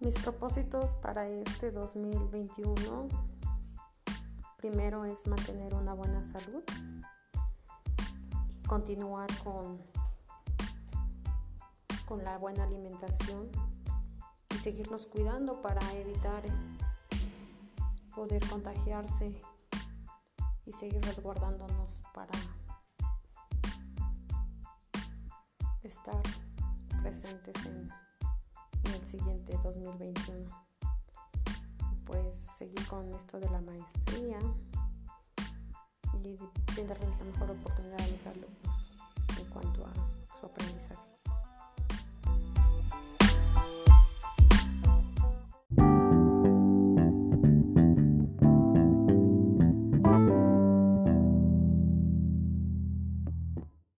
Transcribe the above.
mis propósitos para este 2021 primero es mantener una buena salud continuar con, con la buena alimentación y seguirnos cuidando para evitar poder contagiarse y seguir resguardándonos para estar presentes en, el siguiente 2021. pues seguir con esto de la maestría y brindarles la mejor oportunidad a mis alumnos en cuanto a su aprendizaje.